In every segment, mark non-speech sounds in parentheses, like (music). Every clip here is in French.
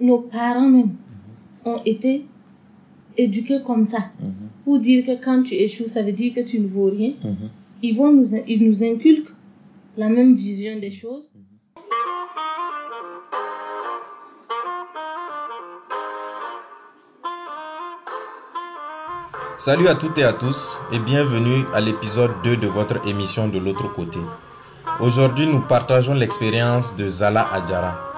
nos parents même ont été éduqués comme ça, Mhm. pour dire que quand tu échoues, ça veut dire que tu ne vaux rien, Mhm. ils vont nous, ils nous inculquent la même vision des choses. Salut à toutes et à tous et bienvenue à l'épisode 2 de votre émission de l'autre côté. Aujourd'hui, nous partageons l'expérience de Zala Adjara.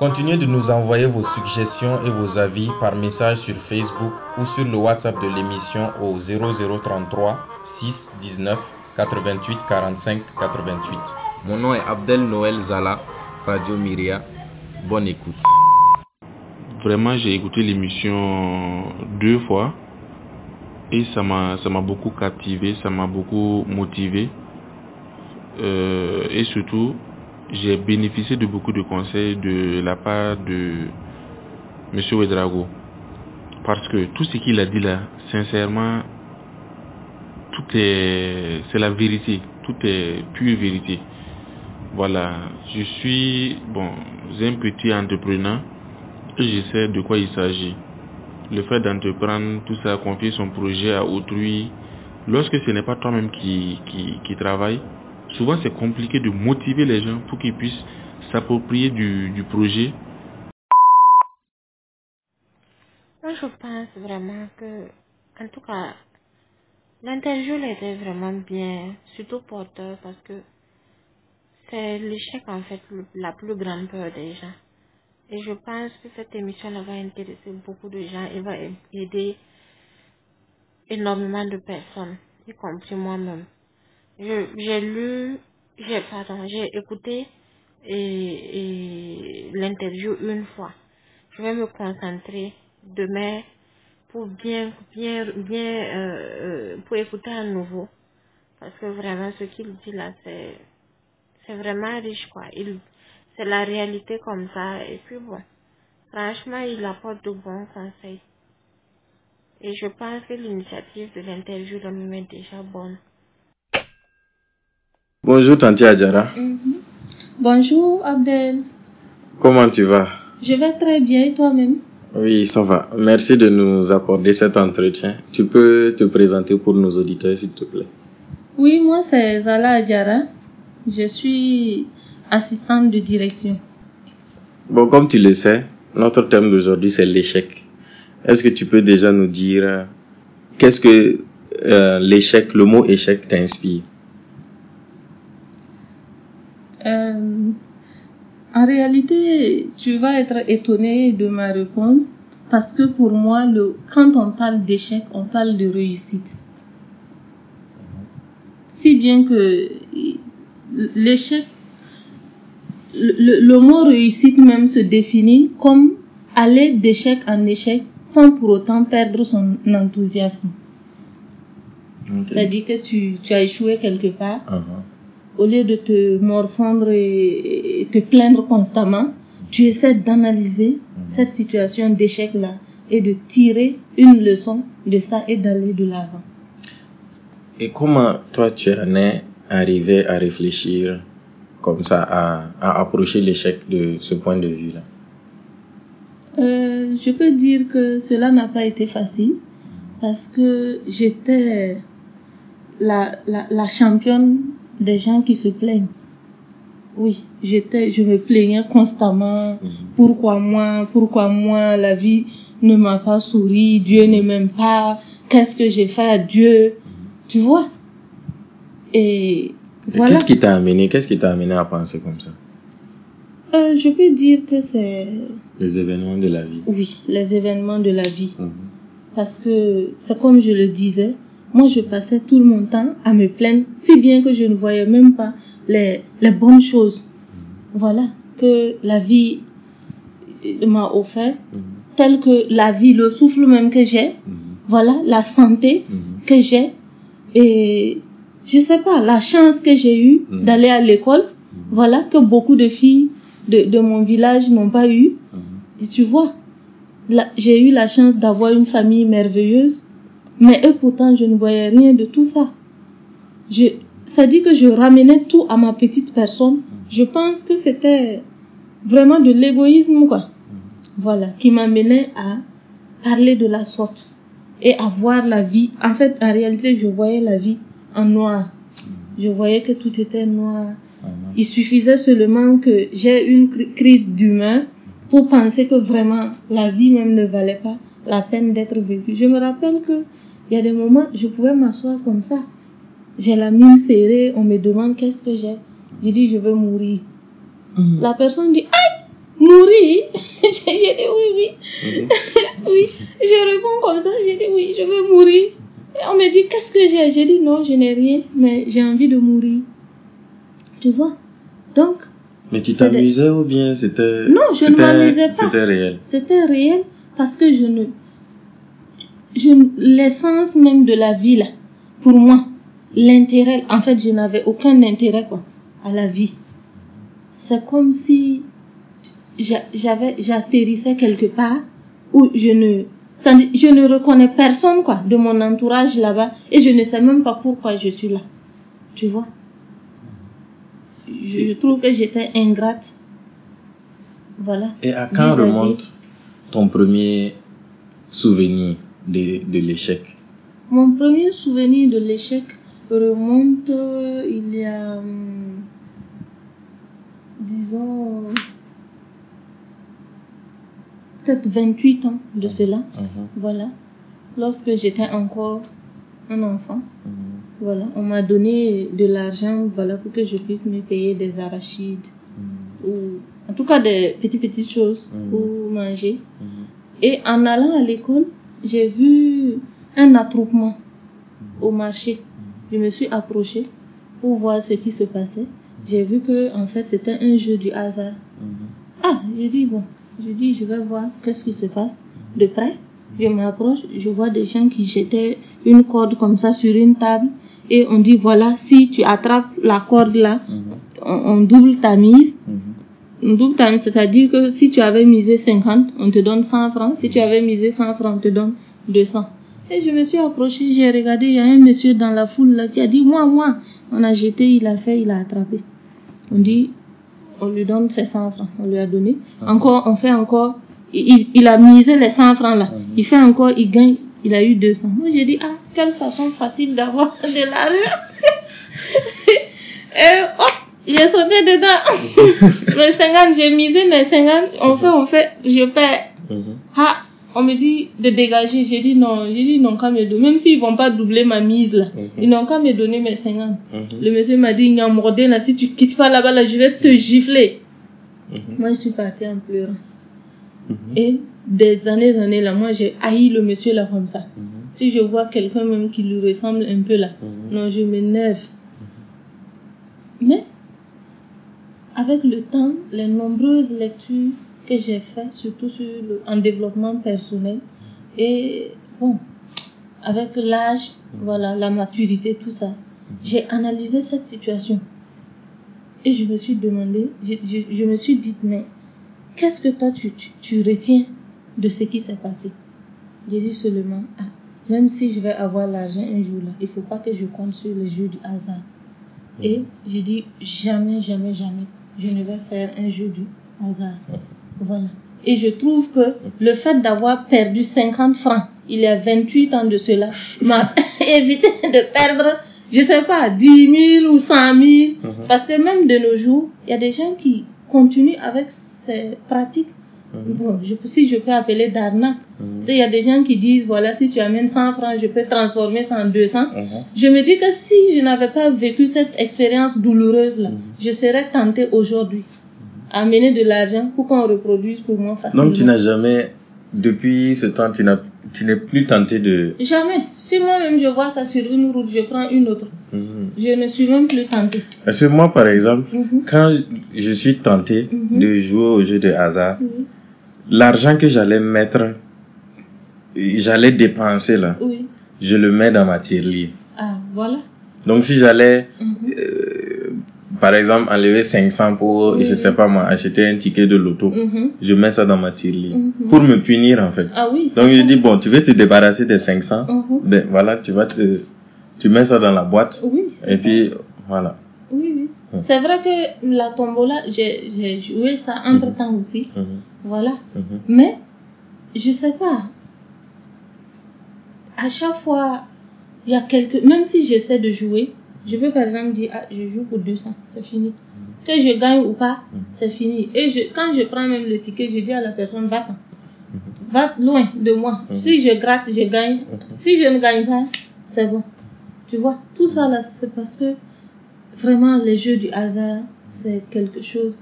Continuez de nous envoyer vos suggestions et vos avis par message sur Facebook ou sur le WhatsApp de l'émission au 0033 6 19 88 45 88. Mon nom est Abdel Noël Zala, Radio Myria. Bonne écoute. Vraiment, j'ai écouté l'émission deux fois et ça m'a beaucoup captivé, ça m'a beaucoup motivé Euh, et surtout j'ai bénéficié de beaucoup de conseils de la part de Monsieur Ouedraogo parce que tout ce qu'il a dit là, sincèrement, tout est c'est la vérité, tout est pure vérité. Voilà, je suis bon, un petit entrepreneur et je sais de quoi il s'agit. Le fait d'entreprendre tout ça, confier son projet à autrui, lorsque ce n'est pas toi-même qui, qui, qui travaille, souvent c'est compliqué de motiver les gens pour qu'ils puissent s'approprier du, projet. Moi, je pense vraiment que, en tout cas, l'interview était vraiment bien, surtout porteur, parce que c'est l'échec, en fait, la plus grande peur des gens. Et je pense que cette émission va intéresser beaucoup de gens et va aider énormément de personnes, y compris moi-même. Je- J'ai lu, j'ai, pardon, j'ai écouté et, l'interview une fois. Je vais me concentrer demain pour bien, bien, bien, euh, euh, pour écouter à nouveau. Parce que vraiment, ce qu'il dit là, c'est, c'est vraiment riche, quoi. Il, c'est la réalité comme ça. Et puis bon, franchement, il apporte de bons conseils. Et je pense que l'initiative de l'interview est déjà bonne. Bonjour Tanti Adjara, Bonjour Abdel, comment tu vas? Je vais très bien et toi-même? Oui, ça va. Merci de nous accorder cet entretien. Tu peux te présenter pour nos auditeurs s'il te plaît. Oui, moi c'est Zala Adjara, je suis assistante de direction. Bon, comme tu le sais, notre thème d'aujourd'hui c'est l'échec. Est-ce que tu peux déjà nous dire euh, qu'est-ce que euh, l'échec, le mot échec t'inspire Euh, en réalité, tu vas être étonné de ma réponse parce que pour moi, le, quand on parle d'échec, on parle de réussite. Si bien que l'échec, le, le- le mot réussite même se définit comme aller d'échec en échec sans pour autant perdre son enthousiasme. C'est-à-dire que tu, tu as échoué quelque part Uh-huh. Au lieu de te morfondre et, et te plaindre constamment, tu essaies d'analyser cette situation d'échec-là et de tirer une leçon de ça et d'aller de l'avant. Et comment toi tu en es arrivé à réfléchir comme ça, à, à approcher l'échec de ce point de vue-là? Euh, je peux dire que cela n'a pas été facile parce que j'étais la, la, la championne des gens qui se plaignent. Oui, j'étais, je me plaignais constamment. Pourquoi moi, pourquoi moi, la vie ne m'a pas souri, Dieu ne m'aime pas, qu'est-ce que j'ai fait à Dieu, tu vois? Et Et voilà. Qu'est-ce qui t'a amené, qu'est-ce qui t'a amené à penser comme ça? Euh, je peux dire que c'est, Les événements de la vie. oui, les événements de la vie. Mhm. Parce que c'est comme je le disais, moi je passais tout mon temps à me plaindre, si bien que je ne voyais même pas les, les bonnes choses. Voilà, que la vie m'a offert, tel que la vie, le souffle même que j'ai, voilà, la santé que j'ai, et je sais pas, la chance que j'ai eue d'aller à l'école, voilà, que beaucoup de filles de, de mon village n'ont pas eu. Et tu vois, j'ai eu la chance d'avoir une famille merveilleuse, mais eux pourtant je ne voyais rien de tout ça. Je, ça dit que je ramenais tout à ma petite personne. Je pense que c'était vraiment de l'égoïsme, quoi. voilà, qui m'amenait à parler de la sorte et à voir la vie. En fait, en réalité, je voyais la vie en noir. Je voyais que tout était noir. Il suffisait seulement que j'ai une cri- crise d'humeur pour penser que vraiment la vie même ne valait pas la peine d'être vécue. Je me rappelle que il y a des moments, je pouvais m'asseoir comme ça. J'ai la mine serrée, on me demande qu'est-ce que j'ai. Je dis je veux mourir. La personne dit aïe, mourir. (laughs) J'ai dit oui oui. (laughs) oui, je réponds comme ça, j'ai dit oui, je veux mourir. Et on me dit qu'est-ce que j'ai? J'ai dit non, je n'ai rien, mais j'ai envie de mourir. Tu vois? Donc, Mais tu t'amusais ou bien c'était. Non, je ne c'était- m'amusais pas. C'était réel? c'était réel parce que je ne. Je, l'essence même de la vie, là, pour moi, l'intérêt, en fait, je n'avais aucun intérêt, quoi, à la vie. C'est comme si j'a- j'avais, j'atterrissais quelque part où je ne, je ne reconnais personne, quoi, de mon entourage là-bas et je ne sais même pas pourquoi je suis là. Tu vois? Je, je trouve que j'étais ingrate. Voilà. Et à quand remonte ton premier souvenir? De, de l'échec Mon premier souvenir de l'échec remonte euh, il y a, hum, disons, peut-être 28 ans de cela. Mhm, Voilà. Lorsque j'étais encore un enfant. mhm. Voilà. On m'a donné de l'argent, voilà, pour que je puisse me payer des arachides. Ou, en tout cas, des petites, petites choses Mhm. pour manger. Mhm. Et en allant à l'école, j'ai vu un attroupement au marché. Je me suis approchée pour voir ce qui se passait. J'ai vu que en fait c'était un jeu du hasard. Mhm. Ah, je dis bon, je dis je vais voir qu'est-ce qui se passe de près. Je m'approche, je vois des gens qui jetaient une corde comme ça sur une table et on dit voilà si tu attrapes la corde là, Mhm. on, on double ta mise. Double c'est-à-dire que si tu avais misé 50, on te donne 100 francs. Si tu avais misé 100 francs, on te donne 200. Et je me suis approchée, j'ai regardé, il y a un monsieur dans la foule là qui a dit, moi, moi. On a jeté, il a fait, il a attrapé. On dit, on lui donne ses 100 francs, on lui a donné. Encore, on fait encore, il, il a misé les 100 francs là. Il fait encore, il gagne, il a eu 200. Moi, j'ai dit, ah, quelle façon facile d'avoir (laughs) de l'argent. (laughs) Et hop, j'ai sauté dedans. (laughs) les 50, j'ai misé mes 50, on fait, on fait, je perds. Mhm. Ah, on me dit de dégager. J'ai dit non, j'ai dit non, qu'à me donner. Même s'ils vont pas doubler ma mise là, ils n'ont qu'à me donner mes 50. Mhm. Le monsieur m'a dit, Nyamorde, là, si tu quittes pas là-bas, là, je vais te gifler. Moi, je suis partie en pleurant. Et des années, années là, moi, j'ai haï le monsieur là comme ça. Si je vois quelqu'un même qui lui ressemble un peu là, non, je m'énerve. Mais, avec le temps, les nombreuses lectures que j'ai faites, surtout sur le, en développement personnel, et bon, avec l'âge, voilà, la maturité, tout ça, j'ai analysé cette situation. Et je me suis demandé, je, je, je me suis dit, mais qu'est-ce que toi tu, tu, tu retiens de ce qui s'est passé? J'ai dit seulement, ah, même si je vais avoir l'argent un jour là, il faut pas que je compte sur les jeux du hasard. Et j'ai dit, jamais, jamais, jamais, je ne vais faire un jeu du hasard. Voilà. Et je trouve que le fait d'avoir perdu 50 francs, il y a 28 ans de cela, m'a (laughs) évité de perdre, je sais pas, 10 000 ou 100 000. Parce que même de nos jours, il y a des gens qui continuent avec ces pratiques. Bon, je, si je peux appeler d'arnaque. Sais, Il y a des gens qui disent, voilà, si tu amènes 100 francs, je peux transformer ça en 200. Mhm. Je me dis que si je n'avais pas vécu cette expérience douloureuse là, je serais tentée aujourd'hui à amener de l'argent pour qu'on reproduise pour moi facilement. Donc tu n'as jamais, depuis ce temps, tu n'es plus tenté de. Jamais. Si moi-même je vois ça sur une route, je prends une autre. Mhm. Je ne suis même plus tentée. Parce que moi, par exemple, Mhm. quand je, suis tenté Mhm. de jouer au jeu de hasard. L'argent que j'allais mettre, j'allais dépenser là, Oui. je le mets dans ma tirelire. Ah, voilà. Donc si j'allais, Mhm. euh, par exemple, enlever 500 pour, Oui, je sais pas moi, acheter un ticket de loto, Mhm. je mets ça dans ma tirelire. Mhm. Pour me punir en fait. Ah oui. Donc je dis, bon, tu veux te débarrasser des 500, Mhm. ben voilà, tu vas te, tu mets ça dans la boîte, Oui. et ça. puis voilà. Oui, oui. Mhm. C'est vrai que la tombola, j'ai joué ça entre temps aussi. Mhm. Voilà. Mais, je sais pas. À chaque fois, il y a quelques. Même si j'essaie de jouer, je peux par exemple dire, ah, je joue pour 200, c'est fini. Que je gagne ou pas, c'est fini. Et je, quand je prends même le ticket, je dis à la personne, va-t'en. Va loin de moi. Si je gratte, je gagne. Si je ne gagne pas, c'est bon. Tu vois, tout ça là, c'est parce que vraiment les jeux du hasard, c'est quelque chose.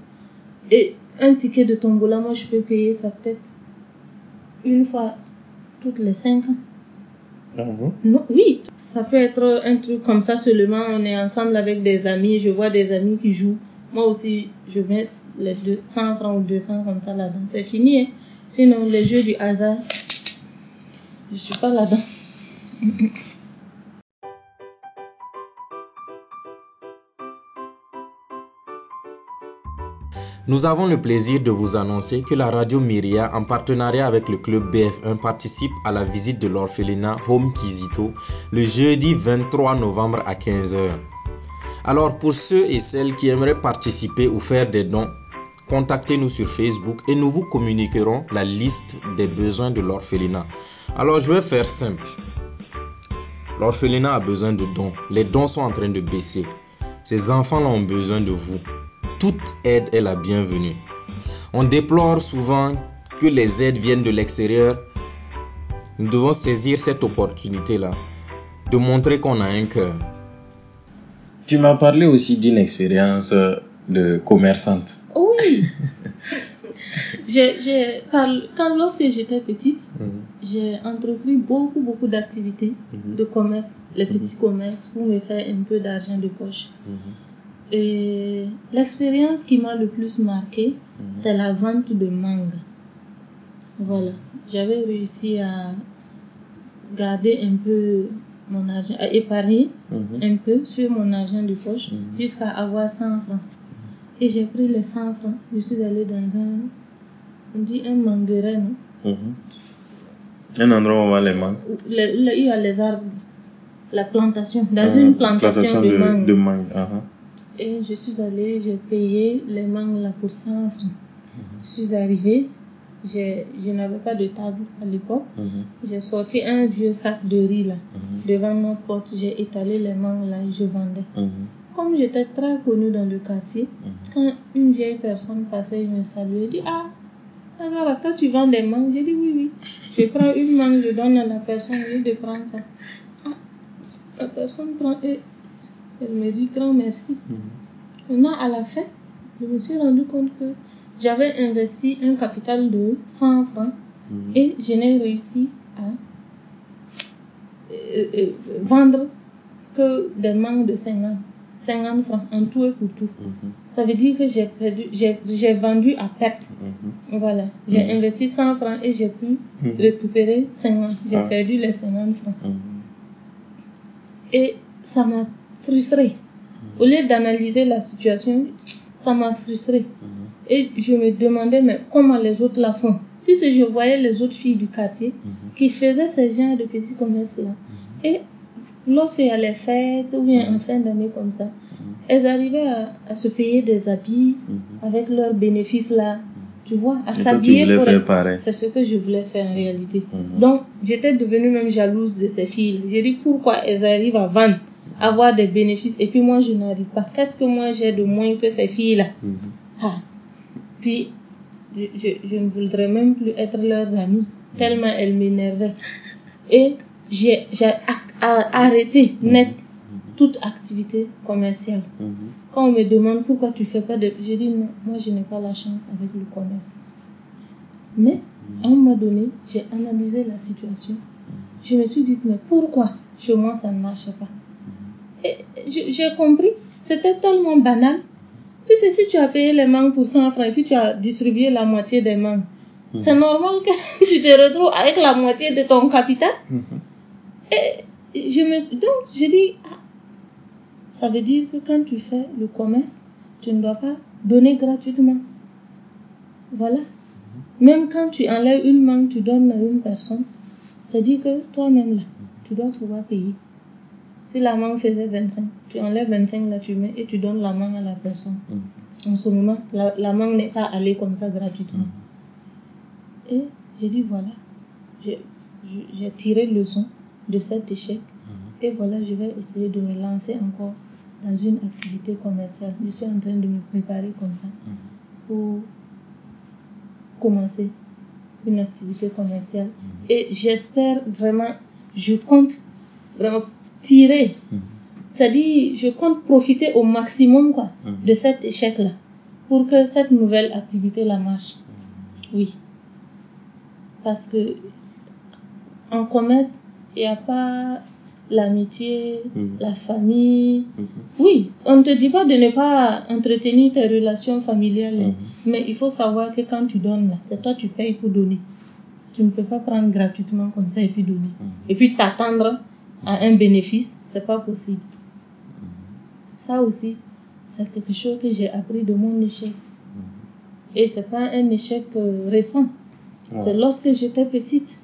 Et un ticket de tombola, moi je peux payer ça peut-être une fois toutes les cinq ans. Ah bon? Non, oui, ça peut être un truc comme ça seulement. On est ensemble avec des amis, je vois des amis qui jouent. Moi aussi, je mets les deux, 100 francs ou 200 comme ça là-dedans. C'est fini. Hein. Sinon, les jeux du hasard, je suis pas là-dedans. (laughs) Nous avons le plaisir de vous annoncer que la radio Myria, en partenariat avec le club BF1, participe à la visite de l'orphelinat Home Kizito le jeudi 23 novembre à 15h. Alors pour ceux et celles qui aimeraient participer ou faire des dons, contactez-nous sur Facebook et nous vous communiquerons la liste des besoins de l'orphelinat. Alors je vais faire simple. L'orphelinat a besoin de dons. Les dons sont en train de baisser. Ces enfants ont besoin de vous. Toute aide est la bienvenue. On déplore souvent que les aides viennent de l'extérieur. Nous devons saisir cette opportunité-là de montrer qu'on a un cœur. Tu m'as parlé aussi d'une expérience de commerçante. Oui. (laughs) par- quand, lorsque j'étais petite, Mhm. j'ai entrepris beaucoup, beaucoup d'activités Mhm. de commerce, les petits commerces, pour me faire un peu d'argent de poche. Mhm. Et l'expérience qui m'a le plus marqué, c'est la vente de mangue. Voilà. J'avais réussi à garder un peu mon argent, à épargner Mhm. un peu sur mon argent de poche Mhm. jusqu'à avoir 100 francs. Et j'ai pris les 100 francs. Je suis allée dans un, on dit un non? Mhm. Un endroit où on les mangues. Il y a les arbres, la plantation, dans Ah, une plantation, de, mangue. de mangue. Et je suis allée, j'ai payé les mangues là pour 100 francs. Mhm. Je suis arrivée, je n'avais pas de table à l'époque. Mhm. J'ai sorti un vieux sac de riz là, Mhm. devant notre porte. J'ai étalé les mangues là et je vendais. Comme j'étais très connue dans le quartier, quand une vieille personne passait, elle me saluait, dit Ah, Azara, toi tu vends des mangues? J'ai dit Oui, oui. Je prends une mangue, je donne à la personne, je de prendre ça. Ah, la personne prend et elle me dit Grand merci. Mhm. Maintenant, à la fin, je me suis rendu compte que j'avais investi un capital de 100 francs Mhm. et je n'ai réussi à euh, euh, vendre que des mangues de 50, 50 francs en tout et pour tout. Mhm. Ça veut dire que j'ai perdu, j'ai j'ai vendu à perte. Mhm. Voilà, j'ai Mhm. investi 100 francs et j'ai pu Mhm. récupérer 50. J'ai Ah. perdu les 50 francs. Mhm. Et ça m'a frustrée. Au lieu d'analyser la situation, ça m'a frustrée. Mhm. Et je me demandais mais comment les autres la font? Puisque je voyais les autres filles du quartier Mhm. qui faisaient ce genre de petits commerces-là. Et lorsqu'il y a les fêtes ou bien en fin d'année comme ça, elles arrivaient à, à se payer des habits Mhm. avec leurs bénéfices-là. Tu vois, à s'habiller pour. C'est ce que je voulais faire en réalité. Mhm. Donc, j'étais devenue même jalouse de ces filles. J'ai dit pourquoi elles arrivent à vendre, avoir des bénéfices, et puis moi je n'arrive pas. Qu'est-ce que moi j'ai de moins que ces filles-là? Mhm. Ah. Puis, je, je, je ne voudrais même plus être leurs amies, tellement elles m'énervaient. Et j'ai arrêté net toute activité commerciale. Mhm. Quand on me demande pourquoi tu fais pas de... Je dis non, moi je n'ai pas la chance avec le commerce. Mais, à un moment donné, j'ai analysé la situation. Je me suis dit, mais pourquoi chez moi ça ne marche pas? J'ai compris, c'était tellement banal. Puisque si tu as payé les mangues pour 100 francs et puis tu as distribué la moitié des mangues, c'est normal que (laughs) tu te retrouves avec la moitié de ton capital. Et je me donc j'ai dit, ah, ça veut dire que quand tu fais le commerce, tu ne dois pas donner gratuitement. Voilà. Même quand tu enlèves une mangue, tu donnes à une personne, c'est dire que toi-même là, tu dois pouvoir payer. Si la mangue faisait 25, tu enlèves 25 là, tu mets et tu donnes la mangue à la personne. Mhm. En ce moment, la, la mangue n'est pas allée comme ça gratuitement. Et j'ai dit voilà, j'ai tiré leçon de cet échec. Et voilà, je vais essayer de me lancer encore dans une activité commerciale. Je suis en train de me préparer comme ça pour commencer une activité commerciale. Et j'espère vraiment, je compte vraiment tirer. C'est-à-dire, je compte profiter au maximum quoi, Mhm. de cet échec-là pour que cette nouvelle activité-là marche. Oui. Parce que en commerce, il n'y a pas l'amitié, Mhm. la famille. Mhm. Oui, on ne te dit pas de ne pas entretenir tes relations familiales, Mhm. mais il faut savoir que quand tu donnes, c'est toi tu payes pour donner. Tu ne peux pas prendre gratuitement comme ça et puis donner. Et puis t'attendre à un bénéfice, c'est pas possible. Ça aussi, c'est quelque chose que j'ai appris de mon échec. Et c'est pas un échec euh, récent. C'est lorsque j'étais petite.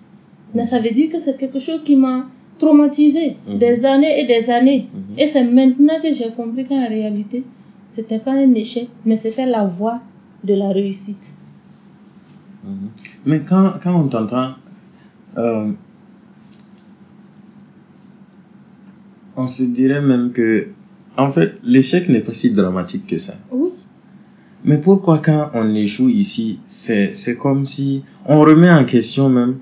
Mais ça veut dire que c'est quelque chose qui m'a traumatisée Mhm. des années et des années. Et c'est maintenant que j'ai compris qu'en réalité, c'était pas un échec, mais c'était la voie de la réussite. Mais quand, quand on t'entend, euh, on se dirait même que, en fait, l'échec n'est pas si dramatique que ça. Oui, Mais pourquoi quand on échoue ici, c'est, c'est comme si on remet en question même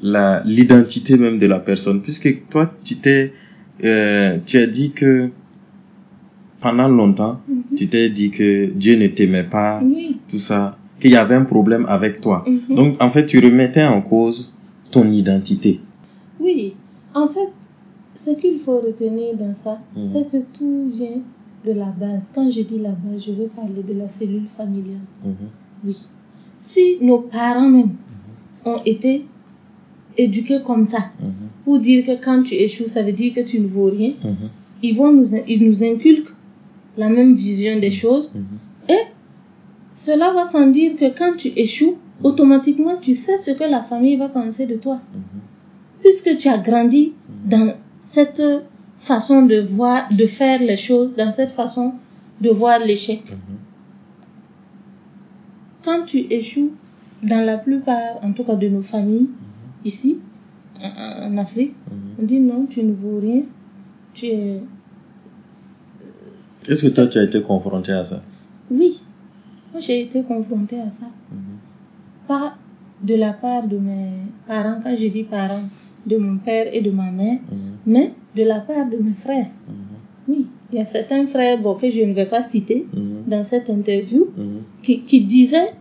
la, l'identité même de la personne, puisque toi, tu t'es, euh, tu as dit que pendant longtemps, Mhm. tu t'es dit que Dieu ne t'aimait pas, tout ça, qu'il y avait un problème avec toi. Mhm. Donc, en fait, tu remettais en cause ton identité. Oui, en fait, ce qu'il faut retenir dans ça, Mhm. c'est que tout vient de la base. Quand je dis la base, je veux parler de la cellule familiale. Oui. Si nos parents même ont été éduqués comme ça, pour dire que quand tu échoues, ça veut dire que tu ne vaux rien, ils vont nous, ils nous inculquent la même vision des choses et cela va sans dire que quand tu échoues, automatiquement tu sais ce que la famille va penser de toi. Puisque tu as grandi dans cette façon de voir, de faire les choses, dans cette façon de voir l'échec. Quand tu échoues, dans la plupart, en tout cas de nos familles, ici, en, en Afrique, on dit non, tu ne vaux rien, tu es... Est-ce que toi, tu as été confronté à ça? Oui, moi j'ai été confrontée à ça. Pas de la part de mes parents, quand je dis parents, de mon père et de ma mère, mais de la part de mes frères. Oui, il y a certains frères bon, que je ne vais pas citer dans cette interview qui, qui disaient,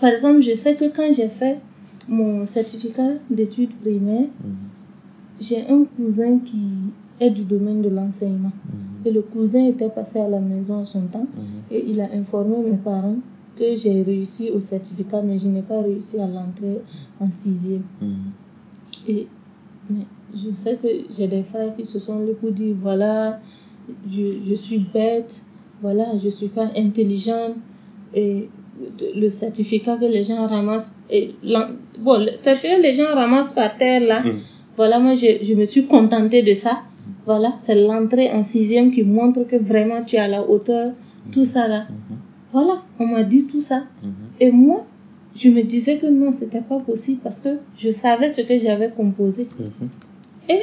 par exemple, je sais que quand j'ai fait mon certificat d'études primaires, j'ai un cousin qui est du domaine de l'enseignement. Et le cousin était passé à la maison à son temps et il a informé mes parents que j'ai réussi au certificat, mais je n'ai pas réussi à l'entrer en sixième. Et mais je sais que j'ai des frères qui se sont levés pour dire voilà, je, je suis bête, voilà, je suis pas intelligente. Et le certificat que les gens ramassent, et bon, le certificat que les gens ramassent par terre là, voilà, moi je, je me suis contentée de ça. Voilà, c'est l'entrée en sixième qui montre que vraiment tu es à la hauteur, tout ça là. Voilà, on m'a dit tout ça. Et moi, je me disais que non, c'était pas possible parce que je savais ce que j'avais composé. Et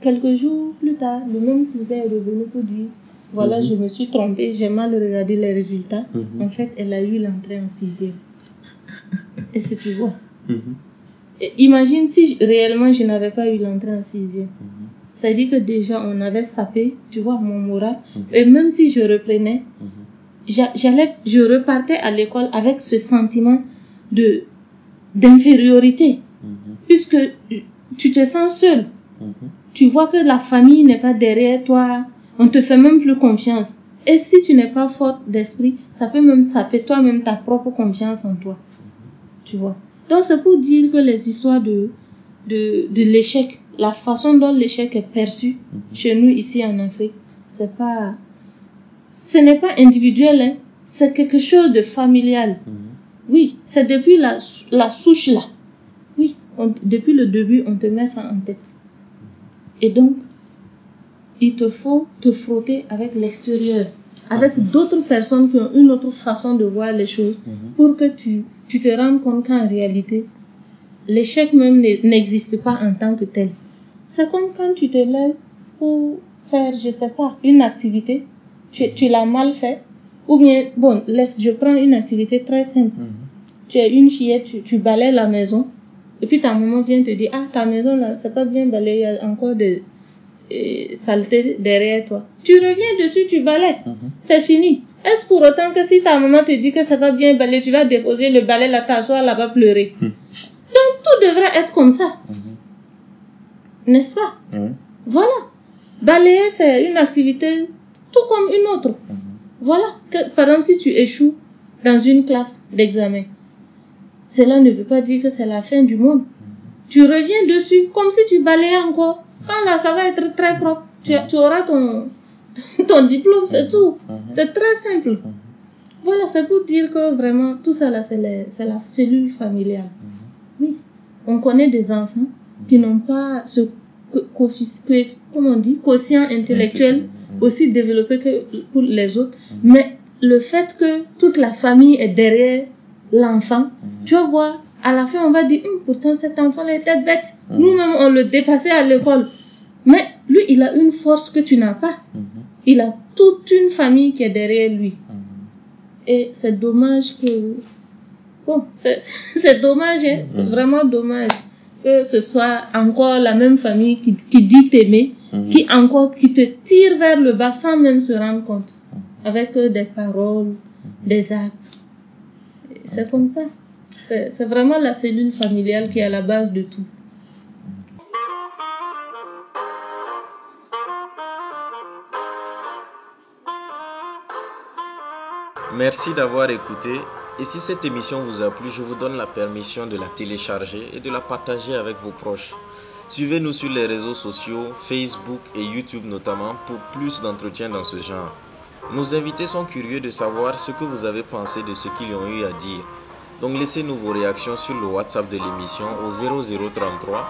quelques jours plus tard, le même cousin est revenu pour dire voilà, je me suis trompée, j'ai mal regardé les résultats. En fait, elle a eu l'entrée en sixième. (laughs) Et si tu vois. Et imagine si je- réellement je n'avais pas eu l'entrée en sixième. C'est-à-dire que déjà on avait sapé, tu vois, mon moral. Et même si je reprenais, j'a- j'allais, je repartais à l'école avec ce sentiment de d'infériorité, puisque tu te sens seul. Tu vois que la famille n'est pas derrière toi, on te fait même plus confiance. Et si tu n'es pas forte d'esprit, ça peut même saper toi-même ta propre confiance en toi. Tu vois. Donc c'est pour dire que les histoires de de, de l'échec, la façon dont l'échec est perçu chez nous ici en Afrique, c'est pas ce n'est pas individuel, hein. c'est quelque chose de familial. Oui, c'est depuis la, la souche là. Oui, on- depuis le début, on te met ça en tête. Et donc, il te faut te frotter avec l'extérieur, avec d'autres personnes qui ont une autre façon de voir les choses, pour que tu, tu te rendes compte qu'en réalité, l'échec même n'existe pas en tant que tel. C'est comme quand tu te lèves pour faire, je sais pas, une activité, tu, tu l'as mal fait, ou bien, bon, laisse, je prends une activité très simple. Tu es une fillette, tu, tu balayes la maison, et puis ta maman vient te dire, ah, ta maison là, c'est pas bien balayé, il y a encore de euh, saleté derrière toi. Tu reviens dessus, tu balayes. C'est fini. Est-ce pour autant que si ta maman te dit que ça va bien balayer, tu vas déposer le balai là, t'asseoir là-bas pleurer? Donc tout devrait être comme ça. N'est-ce pas? Voilà. Balayer, c'est une activité tout comme une autre. Voilà. Que, par exemple, si tu échoues dans une classe d'examen, cela ne veut pas dire que c'est la fin du monde. Tu reviens dessus comme si tu balayais encore. Quand là, ça va être très propre. Tu, tu auras ton, (laughs) ton diplôme, c'est tout. C'est très simple. Voilà, c'est pour dire que vraiment, tout ça là, c'est la cellule familiale. Oui. On connaît des enfants qui n'ont pas ce comment on dit, quotient intellectuel aussi développé que pour les autres. Mais le fait que toute la famille est derrière l'enfant, tu vas voir, à la fin, on va dire, Hum, pourtant cet enfant-là était bête. Nous-mêmes, on le dépassait à l'école. Mais lui, il a une force que tu n'as pas. Il a toute une famille qui est derrière lui. Et c'est dommage que... Bon, c'est (laughs) c'est dommage, hein, c'est vraiment dommage que ce soit encore la même famille qui, qui dit t'aimer, qui encore qui te tire vers le bas sans même se rendre compte, avec euh, des paroles, des actes. C'est comme ça. C'est vraiment la cellule familiale qui est à la base de tout. Merci d'avoir écouté. Et si cette émission vous a plu, je vous donne la permission de la télécharger et de la partager avec vos proches. Suivez-nous sur les réseaux sociaux, Facebook et YouTube notamment, pour plus d'entretiens dans ce genre. Nos invités sont curieux de savoir ce que vous avez pensé de ce qu'ils ont eu à dire. Donc laissez-nous vos réactions sur le WhatsApp de l'émission au 0033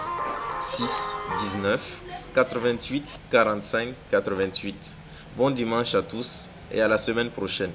6 19 88 45 88. Bon dimanche à tous et à la semaine prochaine.